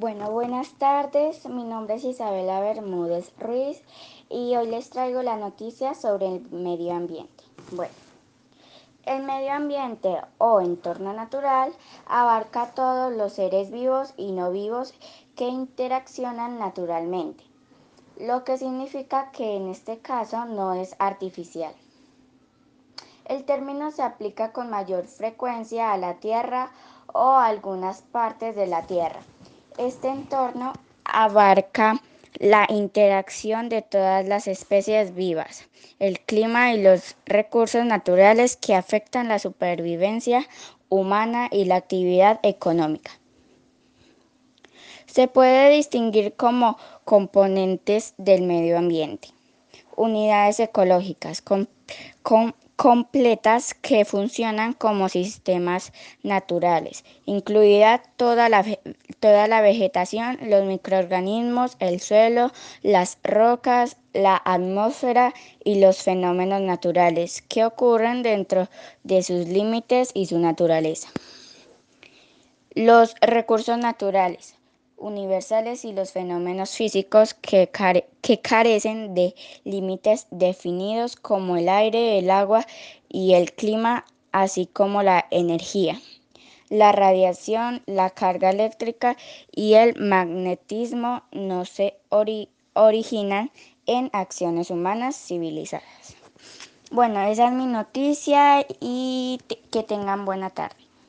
Bueno, buenas tardes. Mi nombre es Isabela Bermúdez Ruiz y hoy les traigo la noticia sobre el medio ambiente. Bueno, el medio ambiente o entorno natural abarca todos los seres vivos y no vivos que interaccionan naturalmente, lo que significa que en este caso no es artificial. El término se aplica con mayor frecuencia a la Tierra o a algunas partes de la Tierra este entorno abarca la interacción de todas las especies vivas, el clima y los recursos naturales que afectan la supervivencia humana y la actividad económica. Se puede distinguir como componentes del medio ambiente, unidades ecológicas con, con completas que funcionan como sistemas naturales, incluida toda la, toda la vegetación, los microorganismos, el suelo, las rocas, la atmósfera y los fenómenos naturales que ocurren dentro de sus límites y su naturaleza. Los recursos naturales universales y los fenómenos físicos que, carecen de límites definidos como el aire, el agua y el clima, así como la energía, la radiación, la carga eléctrica y el magnetismo no se originan en acciones humanas civilizadas. Bueno, esa es mi noticia y que tengan buena tarde.